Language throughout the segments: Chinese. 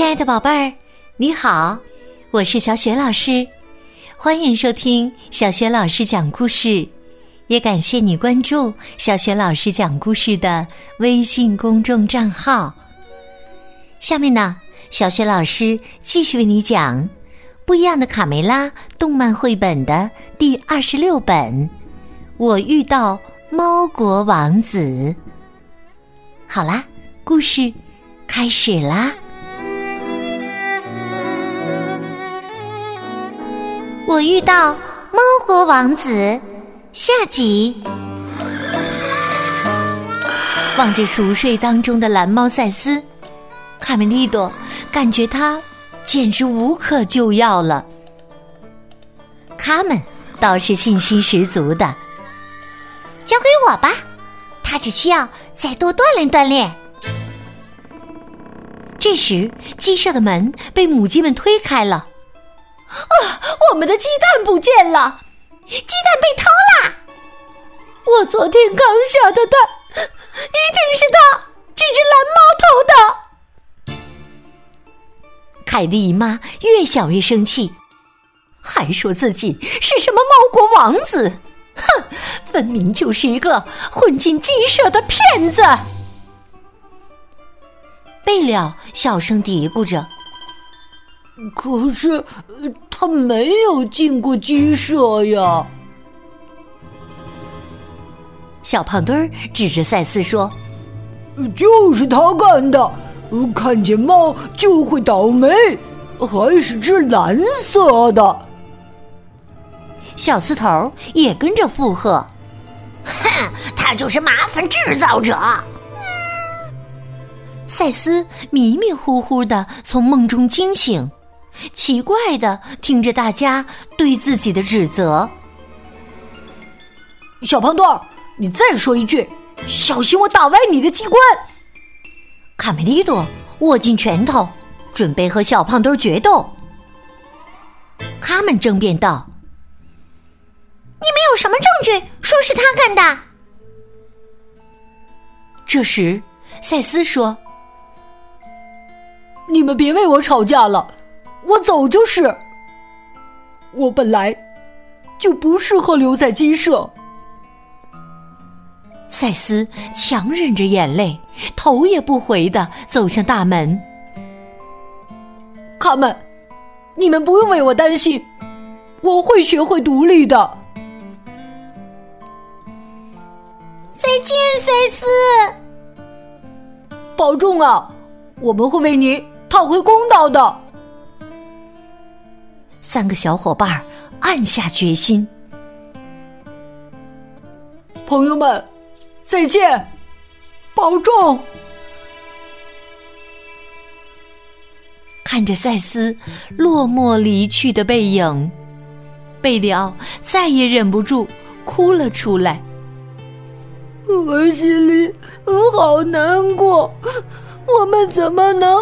亲爱的宝贝儿，你好，我是小雪老师，欢迎收听小雪老师讲故事，也感谢你关注小雪老师讲故事的微信公众账号。下面呢，小雪老师继续为你讲《不一样的卡梅拉》动漫绘本的第二十六本《我遇到猫国王子》。好啦，故事开始啦！我遇到猫国王子，下集。望着熟睡当中的蓝猫赛斯，卡梅利多感觉他简直无可救药了。他们倒是信心十足的，交给我吧，他只需要再多锻炼锻炼。这时，鸡舍的门被母鸡们推开了。啊！我们的鸡蛋不见了，鸡蛋被偷了。我昨天刚下的蛋，一定是他这只蓝猫偷的。凯莉姨妈越想越生气，还说自己是什么猫国王子，哼，分明就是一个混进鸡舍的骗子。贝了小声嘀咕着。可是，他没有进过鸡舍呀。小胖墩儿指着赛斯说：“就是他干的，看见猫就会倒霉，还是只蓝色的。”小刺头也跟着附和：“哼，他就是麻烦制造者。”赛斯迷迷糊糊的从梦中惊醒。奇怪的听着大家对自己的指责，小胖墩儿，你再说一句，小心我打歪你的机关！卡梅利多握紧拳头，准备和小胖墩儿决斗。他们争辩道：“你们有什么证据说是他干的？”这时，赛斯说：“你们别为我吵架了。”我走就是。我本来就不适合留在鸡舍。赛斯强忍着眼泪，头也不回的走向大门。卡门，你们不用为我担心，我会学会独立的。再见，赛斯。保重啊！我们会为您讨回公道的。三个小伙伴暗下决心，朋友们，再见，保重。看着赛斯落寞离去的背影，贝里奥再也忍不住哭了出来。我心里好难过，我们怎么能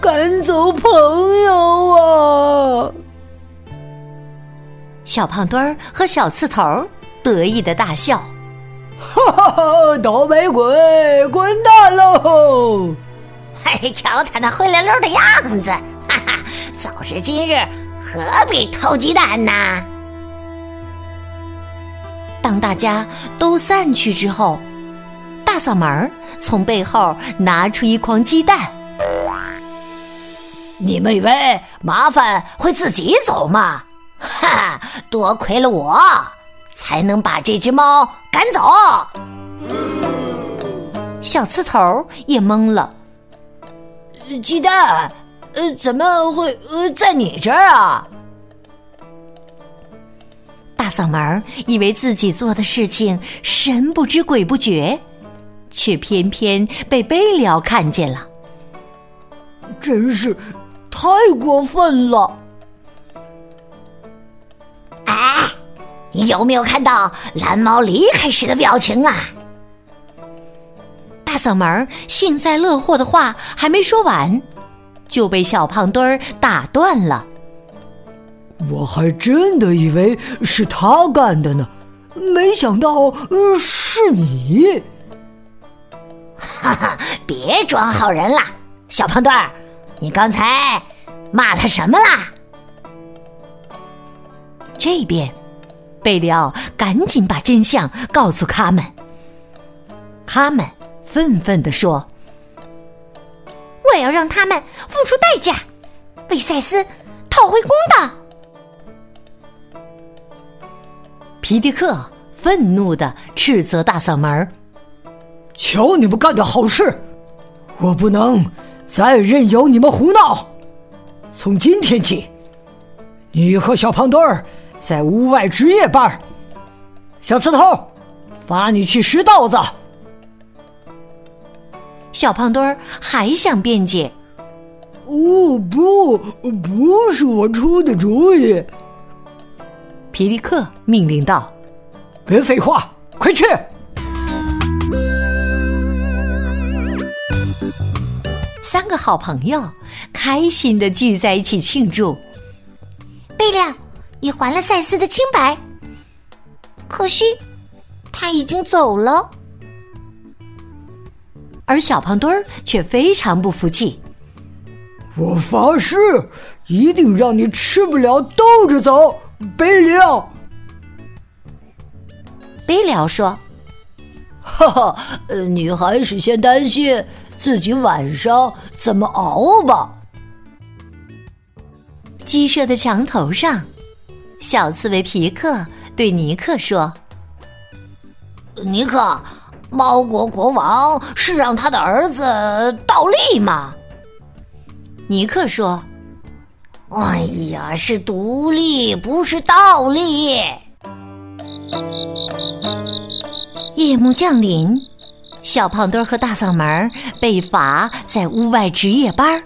赶走朋友啊？小胖墩儿和小刺头得意的大笑，哈哈哈！倒霉鬼，滚蛋喽！嘿，瞧他那灰溜溜的样子，哈哈！早知今日，何必偷鸡蛋呢？当大家都散去之后，大嗓门从背后拿出一筐鸡蛋。你们以为麻烦会自己走吗？哈，多亏了我，才能把这只猫赶走。小刺头也懵了，鸡蛋，呃，怎么会呃在你这儿啊？大嗓门以为自己做的事情神不知鬼不觉，却偏偏被贝里奥看见了，真是太过分了。你有没有看到蓝猫离开时的表情啊？大嗓门幸灾乐祸的话还没说完，就被小胖墩儿打断了。我还真的以为是他干的呢，没想到是你。哈哈，别装好人啦，小胖墩儿，你刚才骂他什么啦？这边，贝里奥赶紧把真相告诉他们。他们愤愤地说：“我要让他们付出代价，为赛斯讨回公道。”皮迪克愤怒的斥责大嗓门：“瞧你们干的好事！我不能再任由你们胡闹。从今天起，你和小胖墩儿在屋外值夜班。小刺头，罚你去拾稻子。”小胖墩儿还想辩解：“哦不，不是我出的主意。”皮迪克命令道：“别废话，快去！”三个好朋友开心的聚在一起庆祝。贝亮，你还了赛斯的清白，可惜他已经走了。而小胖墩儿却非常不服气：“我发誓，一定让你吃不了兜着走。”贝利奥，贝利奥说：“哈哈，呃，你还是先担心自己晚上怎么熬吧。”鸡舍的墙头上，小刺猬皮克对尼克说：“尼克，猫国国王是让他的儿子倒立吗？”尼克说。哎呀，是独立，不是倒立。夜幕降临，小胖墩和大嗓门被罚在屋外值夜班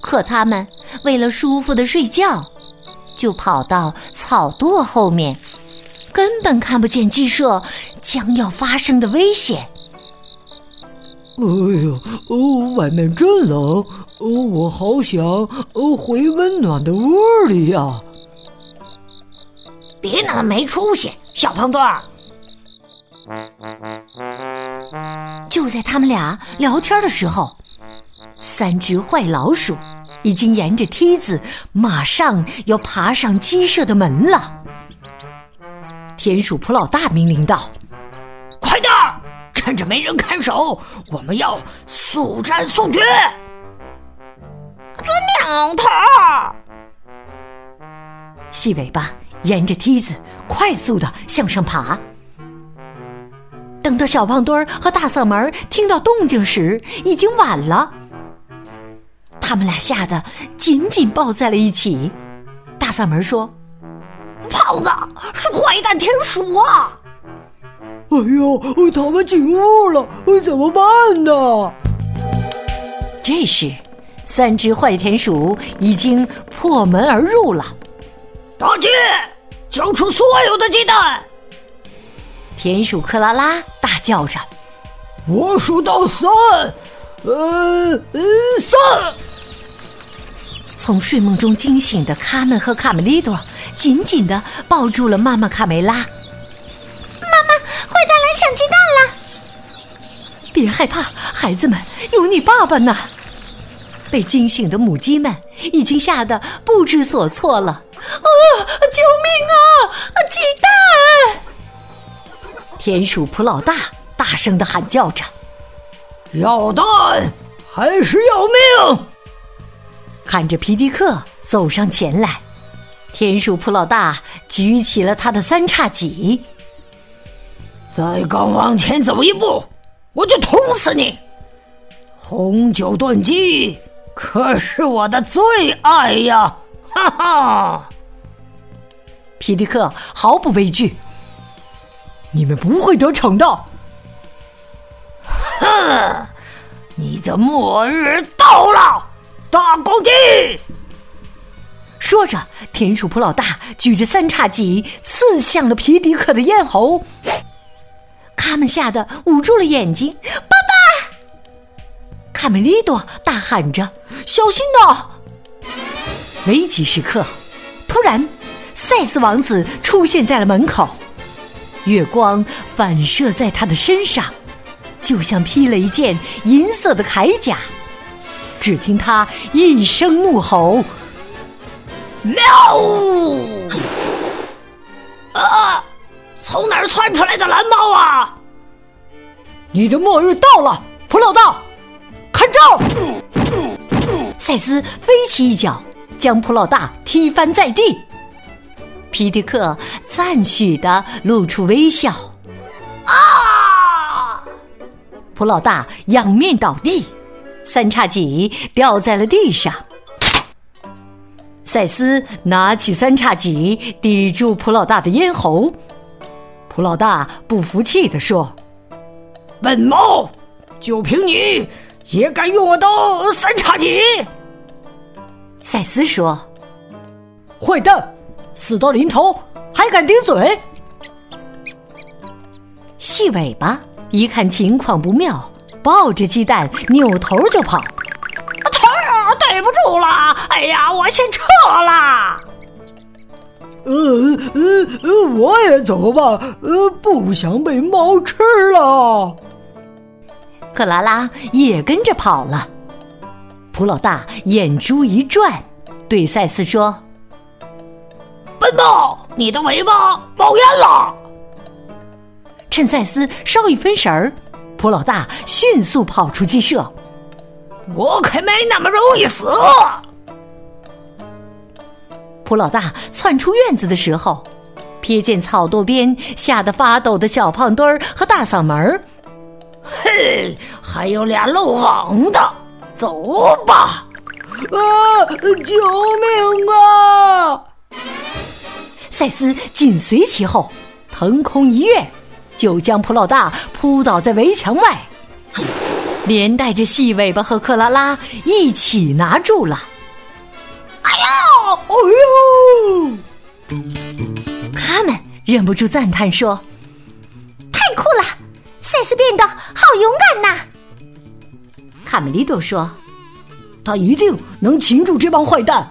可他们为了舒服的睡觉，就跑到草垛后面，根本看不见鸡舍将要发生的危险。哎呦，哦，外面真冷，哦，我好想哦回温暖的窝里呀！别那么没出息，小胖墩儿！就在他们俩聊天的时候，三只坏老鼠已经沿着梯子，马上要爬上鸡舍的门了。田鼠普老大命令道：“快点儿！”趁着没人看守，我们要速战速决。遵命，头。细尾巴沿着梯子快速的向上爬。等到小胖墩儿和大嗓门听到动静时，已经晚了。他们俩吓得紧紧抱在了一起。大嗓门说：“胖子是坏蛋田鼠啊！”哎呦！他们进屋了，怎么办呢？这时，三只坏田鼠已经破门而入了。大姐，交出所有的鸡蛋！田鼠克拉拉大叫着：“我数到三，呃，三！”从睡梦中惊醒的卡门和卡梅利多紧紧的抱住了妈妈卡梅拉。妈妈坏蛋来抢鸡蛋了！别害怕，孩子们，有你爸爸呢。被惊醒的母鸡们已经吓得不知所措了。啊！救命啊！鸡蛋！田鼠普老大大声的喊叫着：“要蛋还是要命？”看着皮迪克走上前来，田鼠普老大举起了他的三叉戟。再敢往前走一步，我就捅死你！红酒炖鸡可是我的最爱呀！哈哈！皮迪克毫不畏惧，你们不会得逞的！哼！你的末日到了，大公鸡！说着，田鼠普老大举着三叉戟刺向了皮迪克的咽喉。他们吓得捂住了眼睛。爸爸，卡梅利多大喊着：“小心呐！”危急时刻，突然，赛斯王子出现在了门口，月光反射在他的身上，就像披了一件银色的铠甲，只听他一声怒吼：“喵！”啊！从哪儿窜出来的蓝猫啊？你的末日到了，普老大，看招！赛斯飞起一脚，将普老大踢翻在地。皮迪克赞许的露出微笑。啊！普老大仰面倒地，三叉戟掉在了地上。赛斯拿起三叉戟抵住普老大的咽喉。普老大不服气地说：“笨猫，就凭你也敢用我的三叉戟？”赛斯说：“坏蛋，死到临头还敢顶嘴！”细尾巴一看情况不妙，抱着鸡蛋扭头就跑。头儿，对不住了！哎呀，我先撤啦。呃呃呃，我也走吧，呃，不想被猫吃了。克拉拉也跟着跑了。普老大眼珠一转，对赛斯说：“笨猫，你的尾巴冒烟了。”趁赛斯稍一分神儿，普老大迅速跑出鸡舍。我可没那么容易死。普老大窜出院子的时候，瞥见草垛边吓得发抖的小胖墩儿和大嗓门儿。嘿，还有俩漏网的，走吧！啊，救命啊！赛斯紧随其后，腾空一跃，就将普老大扑倒在围墙外，连带着细尾巴和克拉拉一起拿住了。哎呦，哎呦！他们忍不住赞叹说：“太酷了，赛斯变得好勇敢呐！”卡梅利多说：“他一定能擒住这帮坏蛋。”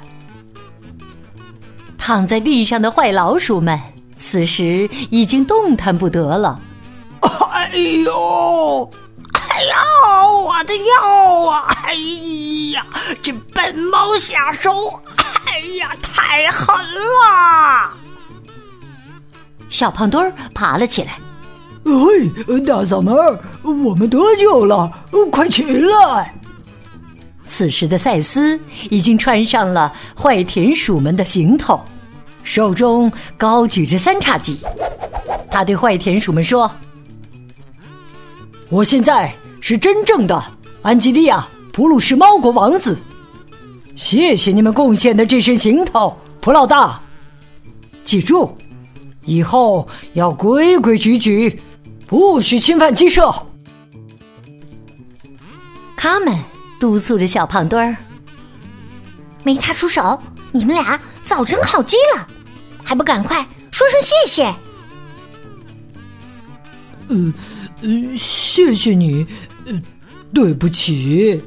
躺在地上的坏老鼠们此时已经动弹不得了。哎呦！哎呀，我的腰啊！哎呀，这笨猫下手，哎呀，太狠了！小胖墩儿爬了起来。嘿，大嗓门，我们得救了，快起来！此时的赛斯已经穿上了坏田鼠们的行头，手中高举着三叉戟。他对坏田鼠们说：“我现在。”是真正的安吉利亚·普鲁士猫国王子，谢谢你们贡献的这身行头，普老大。记住，以后要规规矩矩，不许侵犯鸡舍。他们督促着小胖墩儿，没他出手，你们俩早成烤鸡了，还不赶快说声谢谢？嗯嗯，谢谢你。嗯，对不起，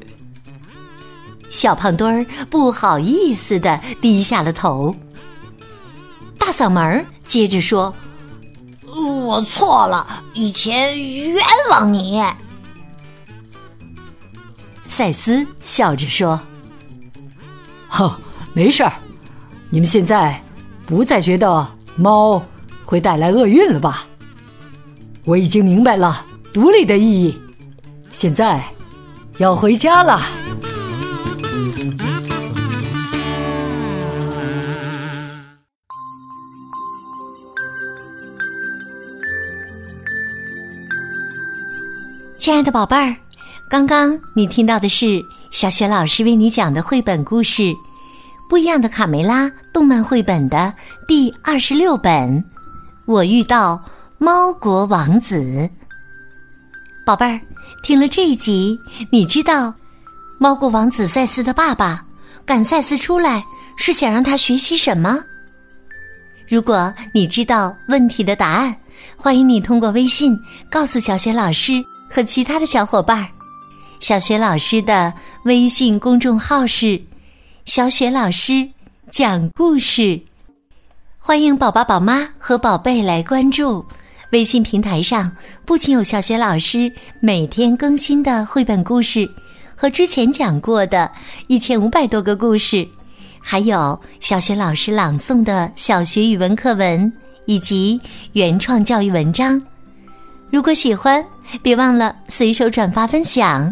小胖墩儿不好意思的低下了头。大嗓门儿接着说：“我错了，以前冤枉你。”赛斯笑着说：“哼，没事儿，你们现在不再觉得猫会带来厄运了吧？我已经明白了独立的意义。”现在要回家了。亲爱的宝贝儿，刚刚你听到的是小雪老师为你讲的绘本故事《不一样的卡梅拉》动漫绘本的第二十六本。我遇到猫国王子，宝贝儿。听了这一集，你知道猫国王子赛斯的爸爸赶赛斯出来是想让他学习什么？如果你知道问题的答案，欢迎你通过微信告诉小雪老师和其他的小伙伴。小雪老师的微信公众号是“小雪老师讲故事”，欢迎宝宝、宝妈和宝贝来关注。微信平台上不仅有小雪老师每天更新的绘本故事，和之前讲过的一千五百多个故事，还有小学老师朗诵的小学语文课文以及原创教育文章。如果喜欢，别忘了随手转发分享。